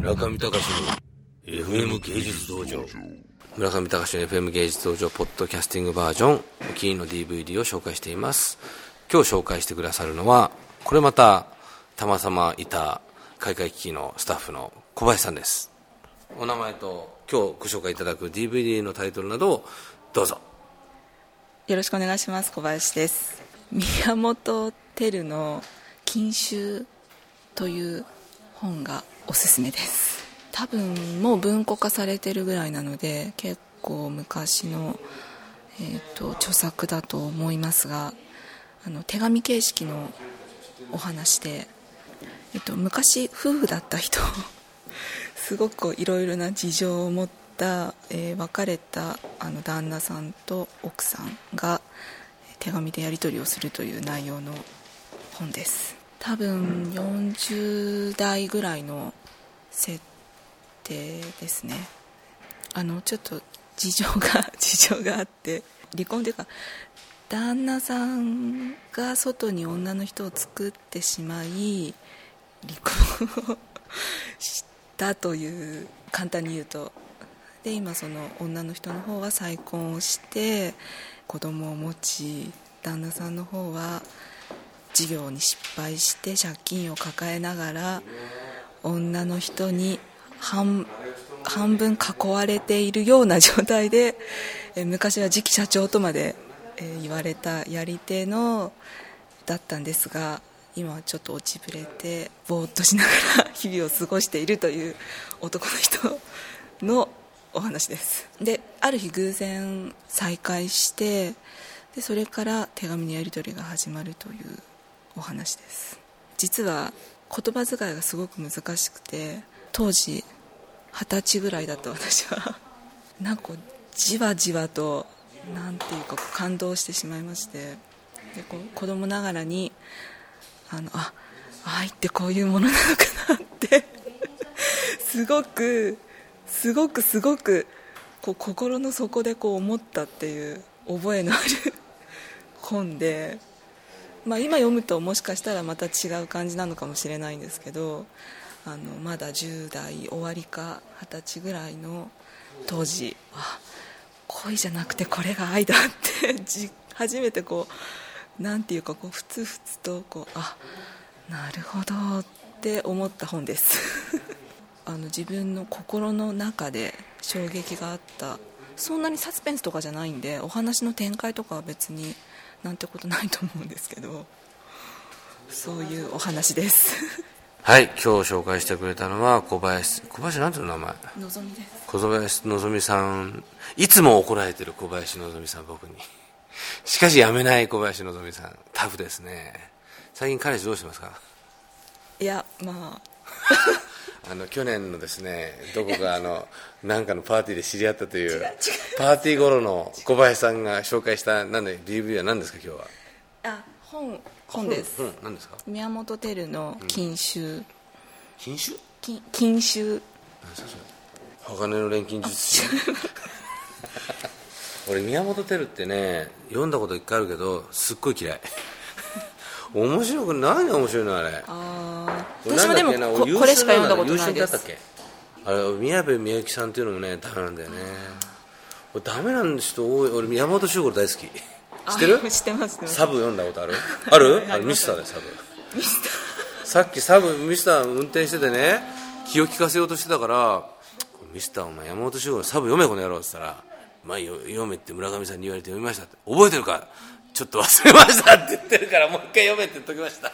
村上隆の FM 芸術道場。村上隆の FM 芸術道場ポッドキャスティングバージョンお気に入りの DVD を紹介しています。今日紹介してくださるのはこれまたたまたまいた開会機器のスタッフの小林さんです。お名前と今日ご紹介いただく DVD のタイトルなどをどうぞ。よろしくお願いします。小林です。宮本照の「禁酒」という本がおすすめです。多分もう文庫化されてるぐらいなので結構昔の、えーと、著作だと思いますがあの手紙形式のお話で、えーと、昔夫婦だった人 すごくいろいろな事情を持った、えー、別れたあの旦那さんと奥さんが手紙でやり取りをするという内容の本です。多分40代ぐらいの設定ですね。あのちょっと事情が 事情があって離婚というか旦那さんが外に女の人を作ってしまい離婚をしたという簡単に言うと。で今その女の人の方は再婚をして子供を持ち旦那さんの方は事業に失敗して借金を抱えながら女の人に半分囲われているような状態で、え昔は次期社長とまで、え言われたやり手のだったんですが今はちょっと落ちぶれてぼーっとしながら 日々を過ごしているという男の人のお話です。である日偶然再会してでそれから手紙のやり取りが始まるというお話です。実は言葉遣いがすごく難しくて当時二十歳ぐらいだった私は。なんかじわじわと何ていうか感動してしまいまして。でこう子供ながらにあのあ愛ってこういうものなのかなって。すごくすごくすごくこう心の底でこう思ったっていう覚えのある本で。まあ、今読むともしかしたらまた違う感じなのかもしれないんですけどあのまだ10代終わりか20歳ぐらいの当時あ恋じゃなくてこれが愛だって 初めてこうなんていうかこうふつふつとこうあなるほどって思った本です。あの自分の心の中で衝撃があった。そんなにサスペンスとかじゃないんでお話の展開とかは別になんてことないと思うんですけどそういうお話です。はい今日紹介してくれたのは小林小林なんていうの名前？のぞみです。小林のぞみさん。いつも怒られてる小林のぞみさん僕に。しかしやめない小林のぞみさん。タフですね。最近彼氏どうしてますか？いやまああの去年のですねどこかあの なんかのパーティーで知り合ったというパーティー頃の小林さんが紹介したなんで DVD は何ですか今日は？あ本本です。本何ですか？宮本照の禁酒、禁酒？禁禁酒。鋼の錬金術師。俺宮本照ってね読んだこと一回あるけどすっごい嫌い。面白く何が面白いのあれ？ああ私もでもここれしか読んだことないです。あれ宮部みゆきさんっていうのもねダメなんだよね。ダメなん人多い。俺山本周五大好き。知ってる？知ってますサブ読んだことある？ある？あれミスターでサブ。ミスター。さっきサブミスター運転しててね気を利かせようとしてたからミスターお前山本周五のサブ読めこの野郎って言ったらまあ読めって村上さんに言われて読みましたって。覚えてるか？ちょっと忘れましたって言ってるからもう一回読めって言っときました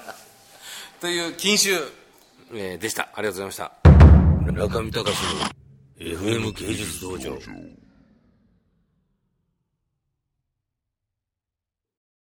という禁酒、えー、でした。ありがとうございました。中見隆の FM 芸術道場。